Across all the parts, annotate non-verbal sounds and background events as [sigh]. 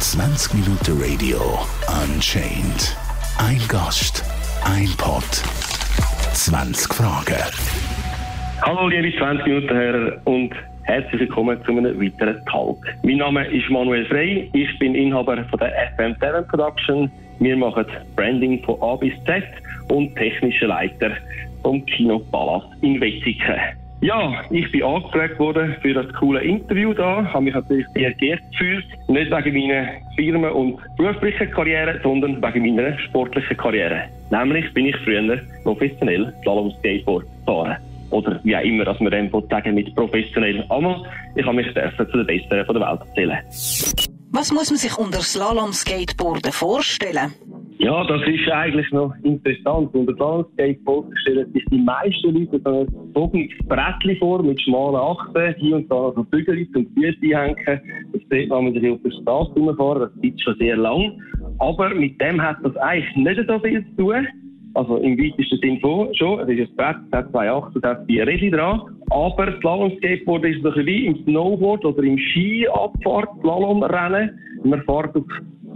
20 Minuten Radio Unchained. Ein Gast, ein Pod, 20 Fragen. Hallo liebe 20 Minuten Hörer und herzlich willkommen zu einem weiteren Talk. Mein Name ist Manuel Frey, ich bin Inhaber von der FM7 Production. Wir machen Branding von A bis Z und technischer Leiter vom Kino Palace in Wetzikon. Ja, ich bin angefragt worden für das coole Interview da, habe mich natürlich sehr geehrt gefühlt. Nicht wegen meiner Firmen- und beruflichen Karriere, sondern wegen meiner sportlichen Karriere. Nämlich bin ich früher professionell Slalom Skateboard gefahren. Oder wie auch immer, dass man dem sagen mit professionell. Aber ich habe mich zu den Besten der Welt erzählen. Was muss man sich unter Slalom-Skateboarden vorstellen? Ja, das ist eigentlich noch interessant. Unter Slalom-Skateboard stellen sich die meisten Leute so ein bogiges Brettchen vor mit schmalen Achsen, hier und da so Bügel zum Füße einhängen. Das sieht man, wenn man sich auf der Straße rumfahren, das gibt schon sehr lang. Aber mit dem hat das eigentlich nicht so viel zu tun. Also im weitesten Sinn schon. Es ist ein Brett, es hat zwei Achsen, es hat vier Räder dran. Aber das Slalom-Skateboard ist so wie im Snowboard oder im Ski-Abfahrt-Slalom-Rennen. Man fährt auf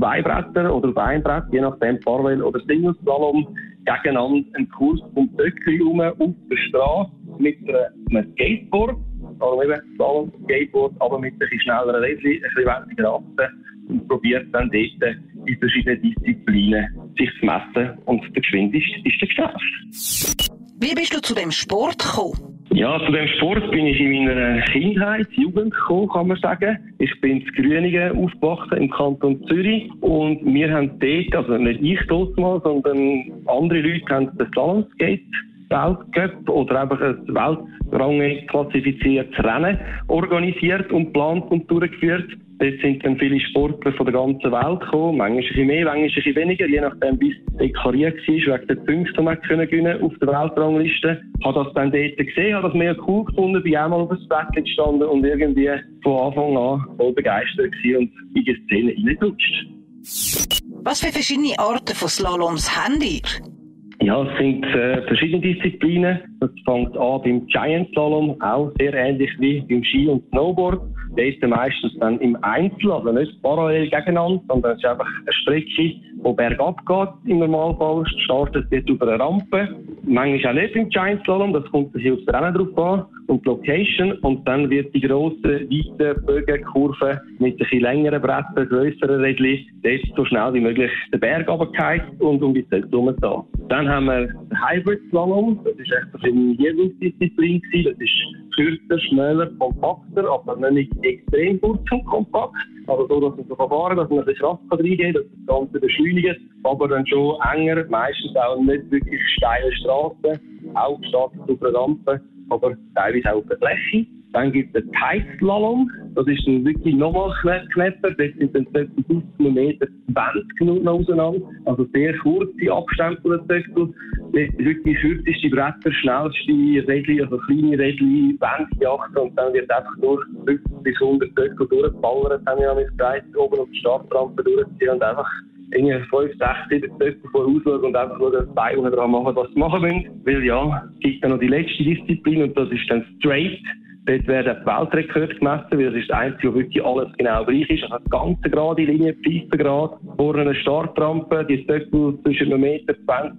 zwei Bretter oder auf ein Brett, je nachdem Parallel oder Single-Slalom, gegeneinander einen Kurs um Böckli herum auf der Straße mit einem Skateboard. Also eben Slalom, Skateboard, aber mit ein schnelleren Rädchen, ein bisschen weniger Achsen und probiert dann dort in verschiedenen Disziplinen sich zu messen und der Geschwind ist, ist der Geschäft. Wie bist du zu dem Sport gekommen? Ja, zu dem Sport bin ich in meiner Kindheit, Jugend gekommen, kann man sagen. Ich bin in Grüningen aufgewachsen im Kanton Zürich und wir haben dort, also nicht ich dort mal, sondern andere Leute haben den Slalomskate Weltcup oder einfach ein Weltrang klassifiziertes Rennen organisiert und geplant und durchgeführt. Dort sind dann viele Sportler von der ganzen Welt gekommen, manchmal ein bisschen mehr, manchmal ein bisschen weniger, je nachdem, wie es deklariert war, wegen den Punkten, die man können gewinnen auf der Weltrangliste. Ich habe das dann dort gesehen, habe das mega cool gefunden, bin auch mal auf das Bett gestanden und irgendwie von Anfang an voll begeistert gewesen und in die Szene reingerutscht. Was für verschiedene Arten von Slaloms habt ihr? Ja, es sind äh, verschiedene Disziplinen. Das fängt an beim Giant Slalom, auch sehr ähnlich wie beim Ski und Snowboard. Der ist meistens dann im Einzel, also nicht parallel gegeneinander, sondern es ist einfach eine Strecke, die bergab geht im Normalfall. Startet dort über eine Rampe. Manchmal auch nicht im Giant Slalom, das kommt sich aufs Rennen drauf an und die Location. Und dann wird die grosse, weite Bögenkurve mit ein bisschen längeren Brettern, grösseren Rädchen, dort so schnell wie möglich den Berg runtergeheizt und um die Zeit herum Dann haben wir den Hybrid Slalom. Das ist echt eine Übungsdisziplin. Das ist kürzer, schneller, kompakter, aber nicht extrem kurz und kompakt. Also so, dass man so fahren dass man ein bisschen Kraft reingehen kann, dass das Ganze beschleunigt, aber dann schon enger, meistens auch nicht wirklich steile Straßen, auch auf einer Rampe, aber teilweise auch auf der Fläche. Dann gibt es den Kite-Slalom. Das ist dann wirklich nochmal knapper. Das sind dann etwa 15 Meter 20 Minuten auseinander. Also sehr kurze Abstände von. Wirklich kürzeste Bretter, schnellste Rädchen, also kleine Rädchen, 20 Achsen und dann wird einfach durch 50 bis 100 Zöckel durchgeballert, haben wir ja gesagt, oben auf die Startrampe durchziehen und einfach irgendwie 5, 6, 7 Stöcke vorausschauen und einfach schauen, dass die Beine machen, was sie machen müssen. Weil ja, es gibt dann noch die letzte Disziplin und das ist dann Straight. Dort werden Weltrekorde gemessen, weil das ist das Einzige, wo wirklich alles genau gleich ist. Also ganz gerade Linie, Pfeifengrad, vor einer Startrampe, die Stöckel zwischen 1,20 Meter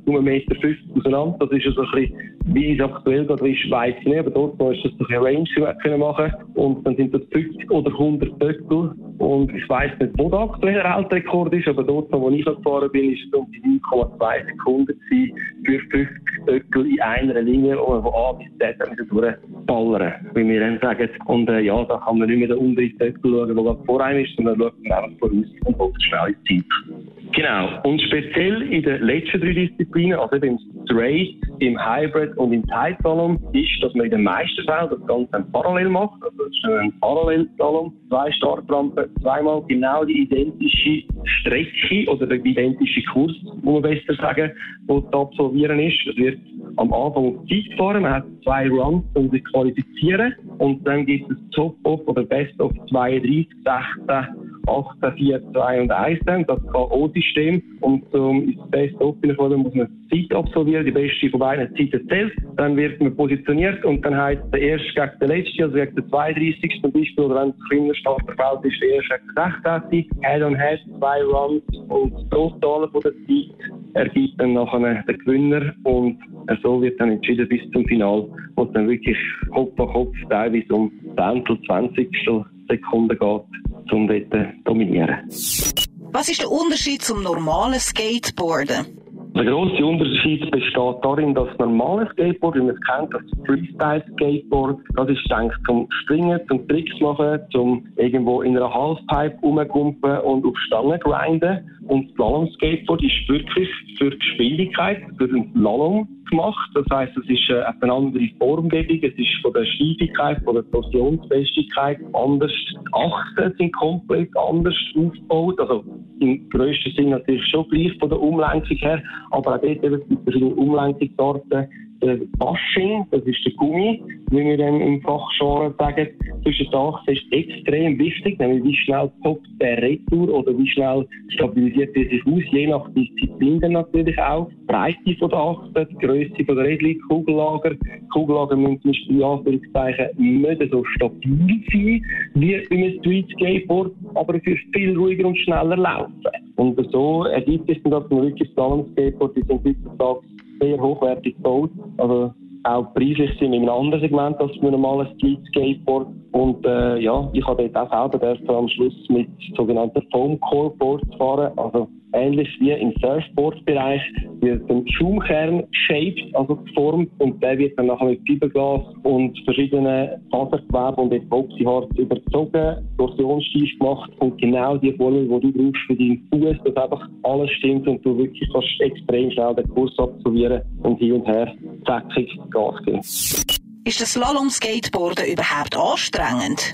und 1,50 Meter auseinander. Das ist also ein bisschen, wie es aktuell gerade ist, weiss ich nicht, aber dort ist das eine Range, die wir machen Und dann sind das 50 oder 100 Stöckel. Und ich weiss nicht, wo der aktuelle Weltrekord ist, aber dort, wo ich gefahren bin, ist es um die 9,2 Sekunden für 50 Stöckel in einer Linie, wo A bis Z durchballern wir dann sagen. Und äh, ja, da kann man nicht mehr den unteren Stöckel schauen, der vor einem ist, sondern schaut man einfach voraus und holt schnell in Zeit. Genau. Und speziell in den letzten drei Disziplinen, also im Straight, im Hybrid und im Slalom, ist, dass man in den meisten das Ganze parallel macht. Also das ist ein Parallelslalom, zwei Startrampen, zweimal genau die identische Strecke oder der identische Kurs, muss man besser sagen, wo zu absolvieren ist. Es wird am Anfang Zeit fahren, man hat zwei Runs, um sich qualifizieren und dann gibt es Top-Off oder Best-of 32, 16 18, 4, 2 und 1 haben, das KO-System. Und um ins Best Open zu muss man Zeit absolvieren, die beste von beiden Zeiten zählt. Dann wird man positioniert und dann heißt der erste gegen den letzten, also gegen den 32. zum Beispiel, oder wenn es kleiner Starterfeld ist, der erste gegen den 16. Head-on-Head, zwei Runs und Totale von der Zeit ergibt dann nachher den Gewinner und so wird dann entschieden bis zum Final, wo es dann wirklich Kopf an Kopf teilweise um Zehntel, Zwanzigstel Sekunden geht, um dort zu dominieren. Was ist der Unterschied zum normalen Skateboarden? Der grosse Unterschied besteht darin, dass das normale Skateboard, wie man es kennt, das Freestyle-Skateboard, das ist eigentlich zum Springen, zum Tricks machen, zum irgendwo in einer Halfpipe rumkumpen und auf Stangen grinden. Und das Slalom-Skateboard ist wirklich für Geschwindigkeit, für den Slalom gemacht. Das heisst, es ist äh, eine andere Formgebung, es ist von der Steifigkeit, von der Torsionsfestigkeit anders. Die Achsen sind komplett anders aufgebaut. Also im grössten Sinn natürlich schon gleich von der Umlenkung her, aber auch dort eben verschiedene Umlenkungsarten der Bashing, das ist der Gummi, wie wir dann im Fachgenre sagen, zwischen Achsen ist extrem wichtig, nämlich wie schnell poppt der Retour oder wie schnell stabilisiert er sich aus, je nach Disziplin dann natürlich auch. Die Breite von der Achsen, die Größe von der Rädchen, Kugellager. Kugellager müssen in Anführungszeichen nicht so stabil sein wie bei einem Street Skateboard, aber für viel ruhiger und schneller laufen. Und so ergibt es dann, dass man wirklich Slalom Skateboard, die sind heutzutage sehr hochwertig gebaut. Also auch preislich sind wir in einem anderen Segment als bei einem normalen Street Skateboard. Und äh, ja, ich habe dort auch selber am Schluss mit sogenannten Foam Core Boards fahren. Also ähnlich wie im Surfboard-Bereich, wird ein Schaumkern shaped, also geformt und der wird dann nachher mit Fiberglas und verschiedenen Fasergewebe und Epoxyharz überzogen, torsionssteif gemacht und genau die Formel, die du brauchst für deinen Fuß, dass einfach alles stimmt und du wirklich kannst extrem schnell den Kurs absolvieren und hin und her zackig Gas geben. Ist das Slalom-Skateboarden überhaupt anstrengend?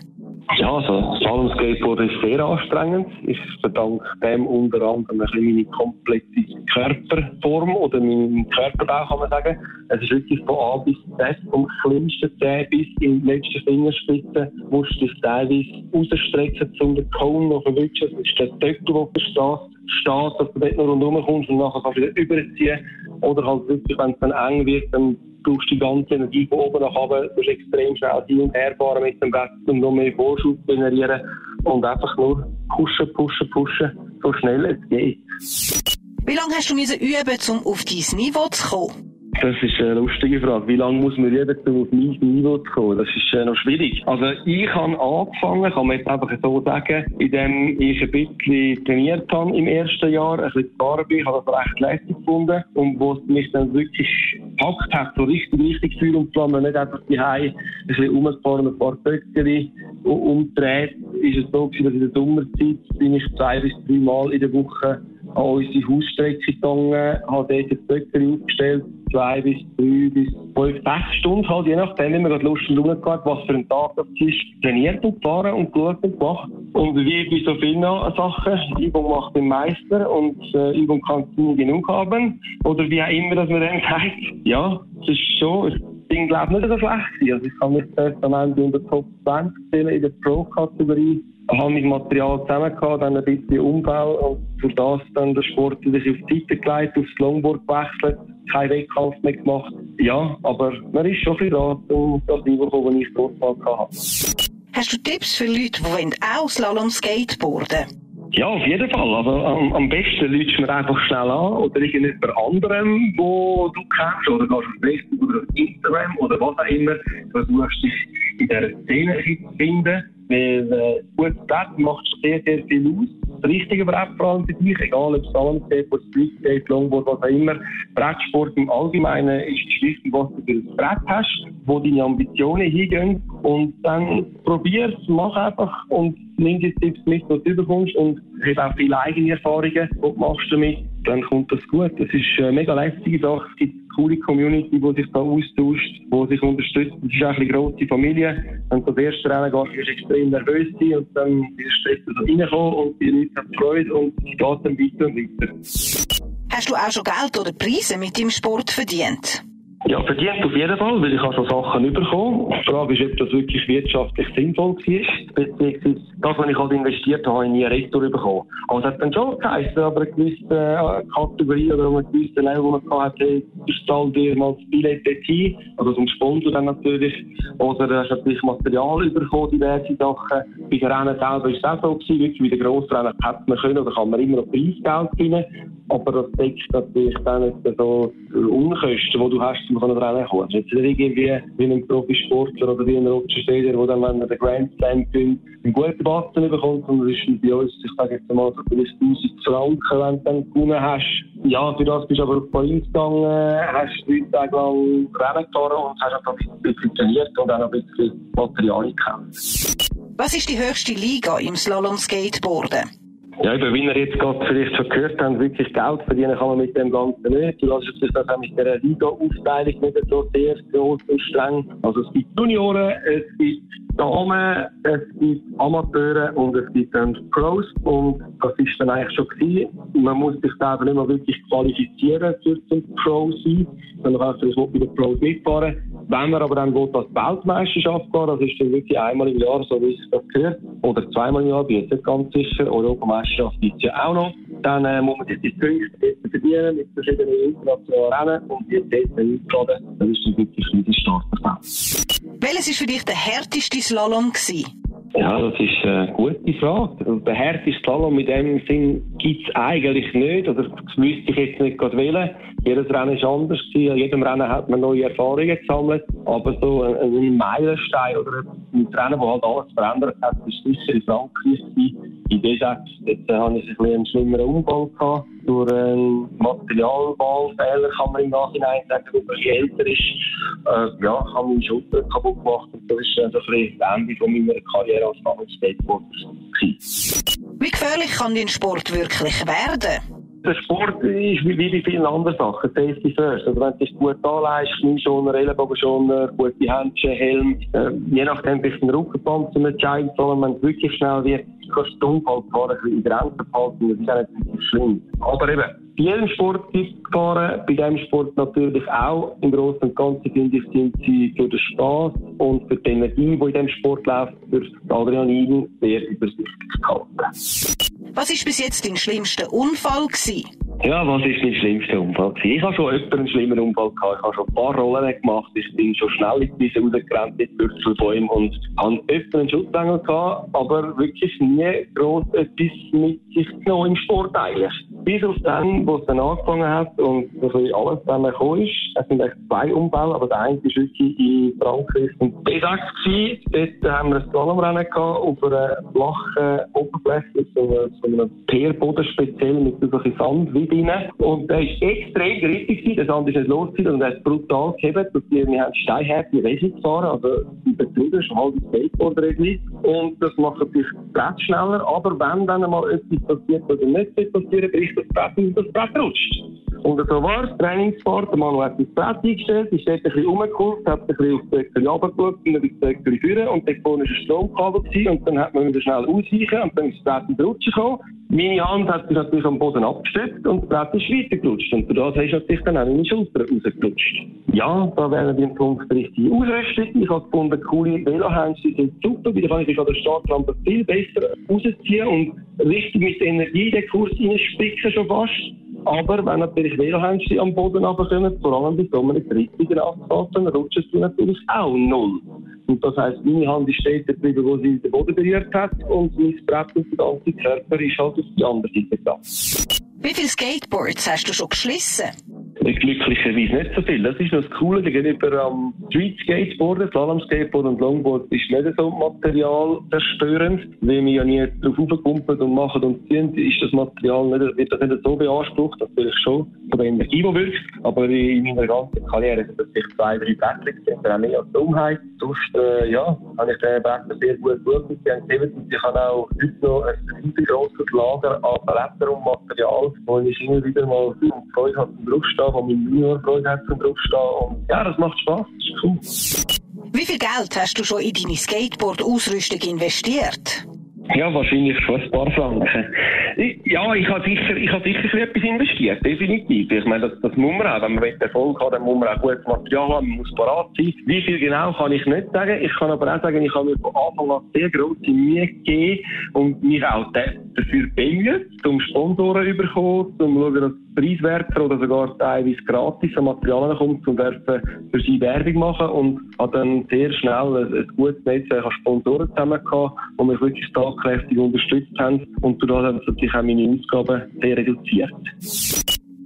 Ja, also Slalom-Skateboard ist sehr anstrengend. Ich verdanke dem unter anderem meine komplette Körperform oder meinen Körperbau, kann man sagen. Es ist wirklich von A bis Z, vom kleinsten Zeh bis in die letzte Fingerspitze, musst du dich teilweise rausstrecken, um den Cone noch zu verwischen. Das ist der Deckel, der versteht steht, dass du dort noch rundherum kommst und nachher kannst du wieder überziehen. Oder halt wirklich, wenn es dann eng wird, dann brauchst du die ganze Energie von oben nach unten, du musst extrem schnell hin und her fahren mit dem Brett, um noch mehr Vorschub zu generieren und einfach nur pushen, pushen, pushen, so schnell es geht. Wie lange hast du üben, um auf dein Niveau zu kommen? Das ist eine lustige Frage. Wie lange muss man um auf mein Niveau kommen? Das ist äh, noch schwierig. Also ich habe angefangen, kann man jetzt einfach so sagen, indem ich ein bisschen trainiert habe im ersten Jahr, ein bisschen gefahren bin, habe das recht lässig gefunden und wo es mich dann wirklich gepackt hat, so richtig, richtig Feuer und Flamme, nicht einfach die ein bisschen rumgefahren, ein paar Böckchen umdreht, ist es so gewesen, dass in der Sommerzeit bin ich zwei bis drei Mal in der Woche an unsere Hausstrecke gegangen, habe dort die Böckchen aufgestellt, zwei bis drei bis fünf, sechs Stunden halt, je nachdem, wie man gerade Lust und Laune gehabt, was für ein Tag das ist, trainiert und gefahren und geschaut und gemacht. Und wie bei so vielen Sachen, Übung macht den Meister und äh, Übung kann nie genug haben. Oder wie auch immer, dass man dann [laughs] sagt, ja, es ist schon, ich bin glaube nicht so schlecht. Also ich kann mich erst am Ende unter Top 20 zählen in der Pro-Kategorie habe ich Material zusammen dann ein bisschen Umbau und für das dann der Sport wieder auf die Seite gelegt, aufs Longboard gewechselt, kein Wettkampf mehr gemacht. Ja, aber man ist schon viel da, um das Niveau zu kommen, das ich dort mal hatte. Hast du Tipps für Leute, die auch Slalom skateboarden ja, auf jeden Fall. Also, am, am besten läutst du mir einfach schnell an oder irgendjemand anderem, wo du kennst, oder gehst auf Facebook oder auf Instagram oder was auch immer. Versuchst dich in dieser Szene zu finden weil äh, gutes Brett macht sehr, sehr viel aus. Das richtige Brett vor allem für dich, egal ob es Slalomskate, Streetskate, Longboard, was auch immer. Brettsport im Allgemeinen ist wichtig, was du für ein Brett hast, wo deine Ambitionen hingehen. Und dann probier's, mach einfach und nimm die Tipps mit, die du bekommst und habe auch viele eigene Erfahrungen, die du machst damit. Dann kommt das gut. Das ist eine mega lästige Sache. Es gibt coole Community, die sich da austauscht, die sich unterstützt. Es ist eine grosse Familie. Wenn du das erste Rennen gehst, wirst du extrem nervös und dann wirst du so reinkommen und die Leute haben Freude und es geht dann weiter und weiter. Hast du auch schon Geld oder Preise mit dem Sport verdient? Ja, verdient auf jeden Fall, weil ich habe so Sachen bekommen. Die Frage ist, ob das wirklich wirtschaftlich sinnvoll war. beziehungsweise das, was ich halt investiert habe, habe ich nie Retour bekommen. Aber es hat dann schon geheißen, aber eine gewisse äh, Kategorie oder eine gewisse Level, wo man hatte, hey, zahl dir mal das Billett dorthin, also zum Sponsor dann natürlich, oder du hast natürlich Material bekommen, diverse Sachen. Bei den Rennen selber war es auch so gewesen, wirklich wie der Grossrennen hat man können, oder kann man immer noch Preisgeld gewinnen, aber das deckt natürlich dann so Unkosten, die du hast, um an ein Rennen zu kommen. Jetzt nicht irgendwie wie ein Profisportler oder wie ein Roger Federer, der dann, wenn er den Grand Slam gewinnt, einen guten Batzen bekommt, sondern das ist bei uns, ich sage jetzt mal, so 1000 Franken, wenn du dann gewonnen hast. Ja, für das bist du aber auf Paris gegangen, hast drei Tage lang Rennen gefahren und hast einfach ein bisschen trainiert und auch ein bisschen Material gekämpft. Was ist die höchste Liga im Slalom-Skateboarden? Ja, eben, wie ihr jetzt gerade vielleicht schon gehört habt, wirklich Geld verdienen kann man mit dem Ganzen nicht. Du lässt sich das auch mit der Liga-Aufteilung nicht so sehr groß und streng. Also es gibt Junioren, es gibt Damen, es gibt Amateure und es gibt dann Pros. Und das ist dann eigentlich schon gewesen. Man muss sich da aber nicht mehr wirklich qualifizieren für zum Pro sein, sondern man kann vielleicht bei den Pros mitfahren. Wenn man aber dann will, dass die Weltmeisterschaft geht, das ist dann wirklich einmal im Jahr, so wie es das gehört, oder zweimal im Jahr, bin ich nicht ganz sicher, Europameisterschaft gibt es ja auch noch, dann äh, muss man sich die Punkte verdienen mit verschiedenen internationalen Rennen und die dann eingeladen. Das ist dann wirklich ein Starterfeld. Welches war für dich der härteste Slalom? Gewesen? Ja, das ist eine gute Frage. Also, der härteste Slalom in dem Sinn gibt es eigentlich nicht. Oder das müsste ich jetzt nicht gerade wählen. Jedes Rennen war anders. Gewesen. An jedem Rennen hat man neue Erfahrungen gesammelt. Aber so ein, ein Meilenstein oder ein Rennen, das halt alles verändert hat, war sicher in Frankreich. In D6 jetzt, äh, hatte ich ein bisschen einen schlimmeren Unfall gehabt. Durch einen Materialwahlfehler kann man im Nachhinein sagen, wenn man älter ist. Äh, ja, habe meine Schulter kaputt gemacht. Und das ist äh, das Ende von meiner Karriere als Skateboarder. Wie gefährlich kann dein Sport wirklich werden? Der Sport ist wie bei vielen anderen Sachen, Safety first. Also wenn du dich gut anlegst, Knieschoner, Ellenbogenschoner, gute Händchen, Helm, äh, je nachdem ein bisschen Rückenpanzer mit Giant, wenn es wirklich schnell wird, kannst du die Unfallgefahr in Grenzen behalten. Das ist auch nicht schlimm. Aber eben, bei jedem Sport gibt es Gefahren, bei diesem Sport natürlich auch. Im Großen und Ganzen finde ich, sind sie für den Spaß und für die Energie, die in diesem Sport läuft, für das Adrenalin sehr übersichtlich gehalten. Was war bis jetzt dein schlimmster Unfall? Gewesen? Ja, was war mein schlimmster Unfall? Gewesen? Ich habe schon öfter einen schlimmen Unfall gehabt. Ich habe schon ein paar Rollen gemacht. Ich bin schon schnell in die Wiese rausgerannt mit Bürzelbäumen und habe öfter einen Schutzengel gehabt, aber wirklich nie gross etwas mit sich genommen im Sport eigentlich. Bis auf dann, wo es dann angefangen hat und so alles dann gekommen ist. Es sind echt zwei Unfälle, aber der eine war wirklich in Frankreich und B6 gewesen. Dort haben wir ein Slalomrennen gehabt auf einer flachen Oberfläche, so so einem Teerboden speziell mit so ein Sand wie drin. Und der ist extrem grittig gewesen, der Sand ist nicht los und er ist brutal gehebt. Und wir, wir haben steinharte Resi gefahren, also die Betriebe ist ein halbes Skateboard-Resi. Und das macht das Brett schneller, aber wenn dann mal etwas passiert oder nicht passieren, bricht das Brett und das Brett rutscht. Und so war es, Trainingsfahrt, der Mann hat das Brett eingestellt, ist dort ein bisschen rumgekurft, hat ein bisschen auf die Deckel runtergeschaut und dann die Deckel führen und dort vorne war ein Stromkabel gewesen, und dann hat man wieder schnell ausweichen und dann ist das Brett in Rutschen gekommen. Meine Hand hat sich natürlich am Boden abgesteckt und das Brett ist weitergerutscht und durch das ist natürlich dann auch meine Schulter rausgerutscht. Ja, da wären wir im Punkt richtig Ausrüstung. Ich habe gefunden, coole Velohändchen sind super, weil kann ich an der Startrampe viel besser rausziehen und richtig mit Energie den Kurs reinspicken schon fast. Aber wenn natürlich Velohändchen am Boden runterkommen, vor allem bei so einem drittigen Asphalt, dann rutschen sie natürlich auch null. Und das heisst, meine Hand ist dort geblieben, wo sie den Boden berührt hat und mein Brett und der ganze Körper ist halt auf die andere Seite gegangen. Wie viele Skateboards hast du schon geschlissen? Glücklicherweise nicht so viel. Das ist noch das Coole gegenüber am Street Skateboarden, Slalom Skateboard und Longboard ist nicht so Material zerstörend, weil wir ja nie drauf aufgekumpelt und machen und ziehen, ist das Material nicht, wird das nicht so beansprucht, natürlich schon. Von der Energie, die wirkt, aber in meiner ganzen Karriere sind das zwei, drei Blätter gesehen, auch mehr als Dummheit. Sonst, äh, ja, habe ich den Blätter sehr gut geschaut. Und sie haben gesehen, ich habe auch heute noch ein riesengroßes Lager an Blättern und Material, wo ich immer wieder mal viel Freude habe zum Draufstehen wo mein Junior Freude hat zum Draufstehen. Und ja, das macht Spaß, das ist cool. Wie viel Geld hast du schon in deine Skateboard-Ausrüstung investiert? Ja, wahrscheinlich schon ein paar Franken. Ja, ich habe sicher, ich habe sicher etwas investiert, definitiv. Ich meine, das, das muss man auch. Wenn man Erfolg hat, dann muss man auch gutes Material haben, man muss parat sein. Wie viel genau kann ich nicht sagen. Ich kann aber auch sagen, ich habe mir von Anfang an sehr grosse Mühe gegeben und mich auch dafür bemüht, um Sponsoren zu bekommen, um zu schauen, dass preiswerter oder sogar teilweise gratis an Materialien kommt, um für sie Werbung machen und habe dann sehr schnell ein, ein gutes Netzwerk an Sponsoren zusammen gehabt, die mich wirklich tatkräftig unterstützt haben und dadurch haben natürlich auch meine Ausgaben sehr reduziert.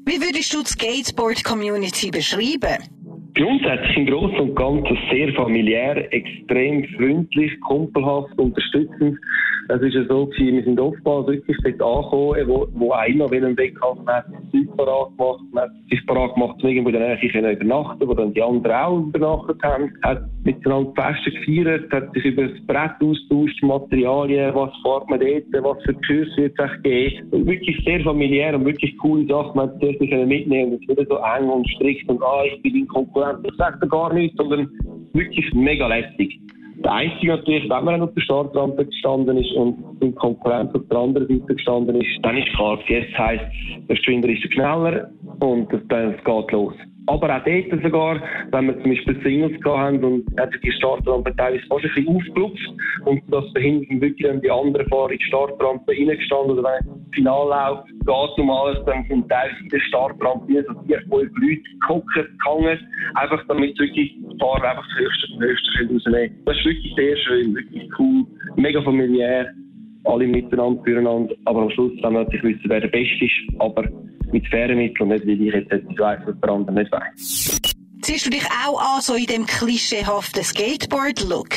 Wie würdest du die Skateboard-Community beschreiben? Grundsätzlich im Großen und Ganzen sehr familiär, extrem freundlich, kumpelhaft, unterstützend. Es ist ja so gewesen, wir sind oftmals wirklich dort angekommen, wo, wo einer will einen Weg hat, man hat sich parat gemacht, man hat sich parat gemacht, um irgendwo in der übernachten, wo dann die anderen auch übernachtet haben, hat miteinander Feste gefeiert, hat sich über das Brett austauscht, Materialien, was fährt man dort, was für Kurse wird es geben. Wirklich sehr familiär und wirklich coole Sachen, man hat es mitnehmen und es wird so eng und strikt und ah, ich bin in Konkurrenz, ich sage da gar nichts, sondern wirklich mega lästig. Der Einzige natürlich, wenn man auf der Startrampe gestanden ist und in Konkurrenz auf der anderen Seite gestanden ist, dann ist klar, jetzt heisst, der Schwinder ist schneller und das, das geht los. Aber auch dort sogar, wenn wir zum Beispiel Singles haben und hat die Startrampe teilweise fast ein bisschen aufgelupft und das verhindert wirklich dann die anderen Fahrer in die Startrampe reingestanden oder wenn ein Finallauf geht um alles, dann sind teilweise in der Startrampe so vier, fünf Leute gehockt, gehangen, einfach damit wirklich die Fahrer einfach das Höchste vom Höchsten rausnehmen. Das ist wirklich sehr schön, wirklich cool, mega familiär alle miteinander, füreinander, aber am Schluss dann natürlich wissen, wer der Beste ist, aber mit fairen Mitteln und nicht, wie ich jetzt etwas weiss, was der andere nicht weiss. Siehst du dich auch an, so in dem klischeehaften Skateboard-Look?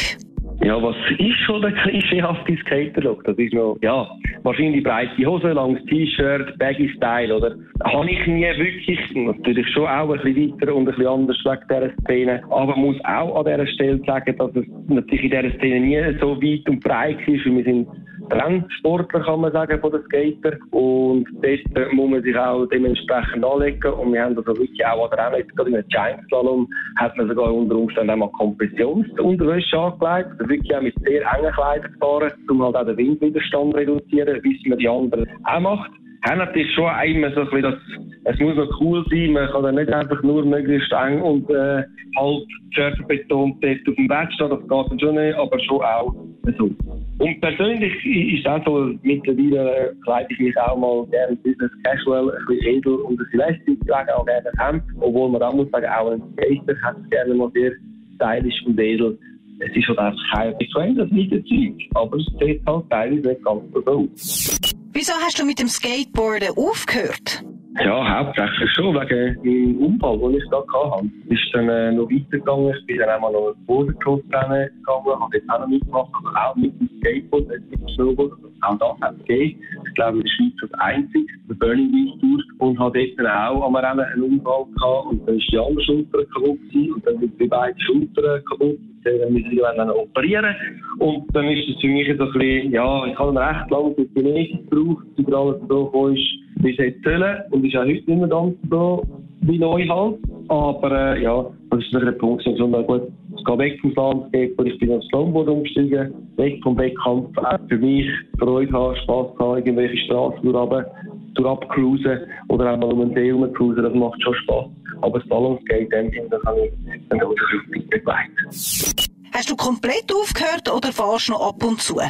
Ja, was ist schon der klischeehafte Skater-Look? Das ist noch, ja, wahrscheinlich breite Hose, langes T-Shirt, Baggy-Style, oder? Habe ich nie wirklich, natürlich schon auch ein bisschen weiter und ein bisschen anders wegen dieser Szene, aber muss auch an dieser Stelle sagen, dass es natürlich in dieser Szene nie so weit und breit ist, weil wir sind Trendsportler, kann man sagen, von den Skater. Und dort muss man sich auch dementsprechend anlegen. Und wir haben also wirklich auch an der Rennen, gerade in einem Giant Slalom, hat man sogar unter Umständen einmal Kompressionsunterwäsche angelegt. Also wirklich auch mit sehr engen Kleidern gefahren, um halt auch den Windwiderstand zu reduzieren, wie es man die anderen auch macht. Haben ist schon immer so ein bisschen das, es muss noch cool sein, man kann dann nicht einfach nur möglichst eng und äh, halt Surfer betont dort auf dem Bett stehen, das geht dann schon nicht, aber schon auch so. Und persönlich ist es so, mittlerweile kleide ich mich auch mal gerne Business Casual, ein bisschen edel und ein bisschen lästig, trage auch gerne ein Hemd, obwohl man auch muss sagen, auch ein Skater hat es gerne mal sehr stylisch und edel. Es ist halt einfach kein bequemes Zeug, aber es sieht halt teilweise nicht ganz so aus. Wieso hast du mit dem Skateboarden aufgehört? Ja, hauptsächlich schon wegen dem Unfall, den ich da hatte. Ist dann äh, noch weitergegangen. Ich bin dann einmal noch ein Bodencross-Rennen gegangen, habe jetzt auch noch mitgemacht, also auch mit dem Skateboard, mit dem Snowboard. Auch das hat es gegeben. Ich glaube, in der Schweiz das einzige, der Burning Wheel Tour. Und habe dort dann auch am Rennen einen Unfall gehabt und dann ist die andere Schulter kaputt gewesen und dann sind die beiden Schultern kaputt. Dann müssen sie dann operieren. Und dann ist es für mich so ein bisschen, ja, ich habe recht lange für die Genetik gebraucht, bis alles so ist, wie es hätte sollen. Und ist auch heute nicht mehr ganz so wie neu halt. Aber äh, ja, das ist der Punkt, so gut, es geht weg vom Landscape, ich bin aufs Snowboard umgestiegen, weg vom Wettkampf, auch für mich Freude haben, Spass haben, irgendwelche Straßen durchrunter, durchabcruisen oder auch mal um den See herumcruisen, das macht schon Spass. Aber das Ballonsskate, dem Sinn, das habe ich dann auch wirklich begleitet. Hast du komplett aufgehört oder fahrst du noch ab und zu?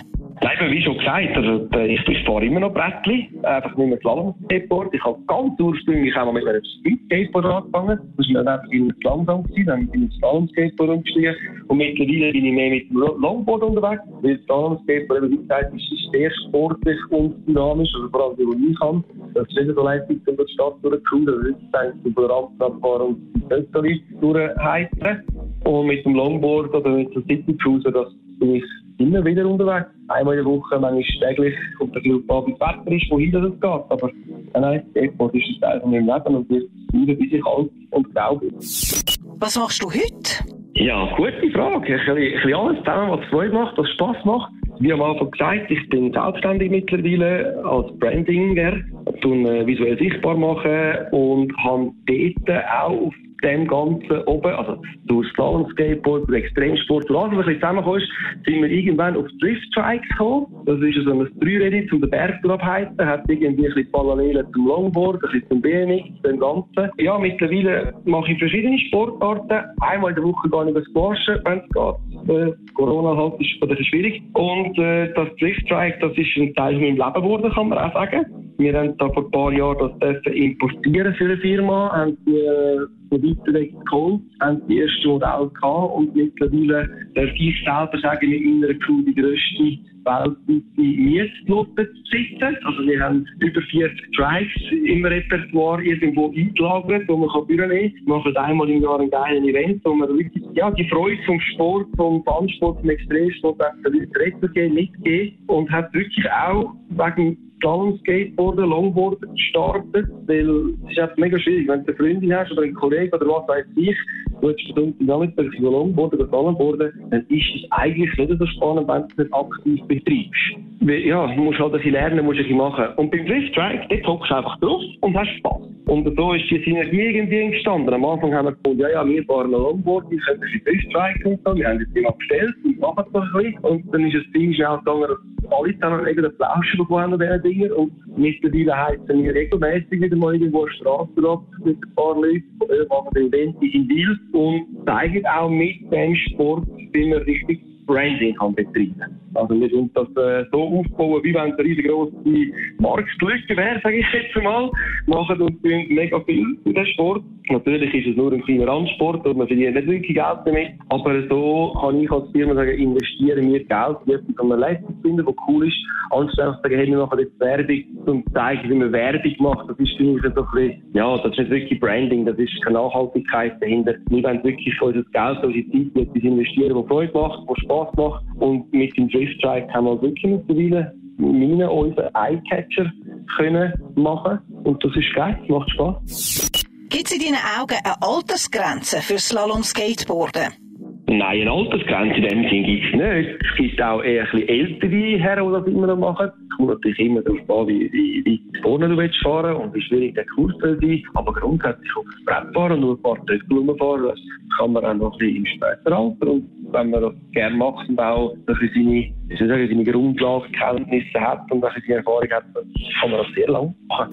Nein, wie schon gesagt, also, ich, ich fahre immer noch Brettli, einfach nicht mehr Slalom-Skateboard. Ich habe ganz ursprünglich auch mal mit einem Speed-Skateboard angefangen. Das war dann einfach in langsam gewesen, dann bin ich ins Slalom-Skateboard umgestiegen. Und mittlerweile bin ich mehr mit dem Longboard unterwegs, weil das Slalom-Skateboard, wie gesagt, ist sehr sportlich und dynamisch, also vor allem die, die ich kann. Das ist nicht so leicht, um die Stadt durchzukommen, also wirklich eigentlich über Rampen abfahren und die Pöstchen durchheizen. Und mit dem Longboard oder mit dem City Cruiser, das bin ich immer wieder unterwegs. Einmal in der Woche, manchmal täglich, kommt ein bisschen auf, das Wetter ist, wohin das geht. Aber nein, Skateboard ist ein Teil von meinem Leben und wird bleiben, bis ich alt und grau bin. Was machst du heute? Ja, gute Frage. Ein bisschen, ein bisschen alles zusammen, was Freude macht, was Spass macht. Wie am Anfang gesagt, ich bin selbstständig mittlerweile als Brandinger, tun äh, visuell sichtbar machen und habe dort auch auf dem Ganzen oben, also durch Slalom, Skateboard, Extremsport, durch alles, was ein bisschen zusammenkommt, sind wir irgendwann auf Drift Strikes gekommen. Das ist so ein Dreiräder zum den Berg abheizen, hat irgendwie ein bisschen Parallelen zum Longboard, ein bisschen zum BMX, dem Ganzen. Ja, mittlerweile mache ich verschiedene Sportarten. Einmal in der Woche gehe ich das Squashen, wenn es geht. Äh, Corona halt ist bisschen schwierig. Und äh, das Drift Strike, das ist ein Teil von meinem Leben geworden, kann man auch sagen. Wir haben da vor ein paar Jahren das importieren für eine Firma, haben die äh, von weiter weg geholt, haben die erste Modell gehabt und mittlerweile darf ich selber sagen, mit meiner Crew die grösste weltweite Mietflotte besitzen. Also wir haben über 40 Drives im Repertoire irgendwo eingelagert, wo man kann nehmen kann. Wir machen einmal im Jahr ein geiles Event, wo man wirklich ja, die Freude vom Sport, vom Bandsport, vom Extremsport den Leuten retten mitgeben und hat wirklich auch wegen Slalom, Skateboarden, Longboarden gestartet, weil es ist einfach mega schwierig, wenn du eine Freundin hast oder einen Kollegen oder was weiß ich, du hast Stunden Nachmittag Longboarden oder Slalomboarden, dann ist es eigentlich nicht so spannend, wenn du es aktiv betreibst. Weil, ja, du musst halt ein bisschen lernen, musst ein bisschen machen. Und beim Drift Strike, dort hockst du einfach drauf und hast Spaß. Und so ist die Synergie irgendwie entstanden. Am Anfang haben wir gefunden, ja, ja, wir fahren Longboard, wir können ein bisschen Drift Strike und so. Wir haben das Thema bestellt und machen noch ein bisschen. Und dann ist es ziemlich schnell gegangen, dass alle zusammen einen Plausch bekommen an diesen Dingen. Und mittlerweile heizen wir regelmäßig wieder mal irgendwo eine Straße ab mit ein paar Leuten. Wir machen den Event in Wild und zeigen auch mit dem Sport, wie man richtig Branding kann betreiben Also wir sind das äh, so aufbauen, wie wenn es eine riesengroße Marktlücke wäre, sage ich jetzt mal. Machen und tun mega viel für den Sport. Natürlich ist es nur ein kleiner Randsport und man verdient nicht wirklich Geld damit. Aber so kann ich als Firma sagen, investieren wir Geld in etwas, was man Leistung finden, was cool ist. Anstatt zu sagen, hey, wir machen jetzt Werbung und zeigen, wie man Werbung macht. Das ist für mich so ein bisschen, ja, das ist nicht wirklich Branding, das ist keine Nachhaltigkeit dahinter. Wir wollen wirklich unser Geld, unsere Zeit in etwas investieren, was Freude macht, was Spaß macht. Und mit dem Drift Strike haben wir wirklich mittlerweile meine, unseren Eyecatcher können machen. Und das ist geil, macht Spaß. Gibt es in deinen Augen eine Altersgrenze für Slalom-Skateboarden? Nein, eine Altersgrenze in dem Sinne gibt es nicht. Es gibt auch eher ein bisschen ältere Herren, die das immer noch machen. Es kommt natürlich immer darauf an, wie, wie, wie vorne du willst fahren und wie schwierig der Kurs sein. Aber grundsätzlich auf das Brett fahren und nur ein paar Tröpfchen fahren, das kann man auch noch ein bisschen im späteren Alter. Und wenn man das gerne macht und auch seine, ich seine Grundlagenkenntnisse hat und seine Erfahrung hat, dann kann man das sehr lang machen.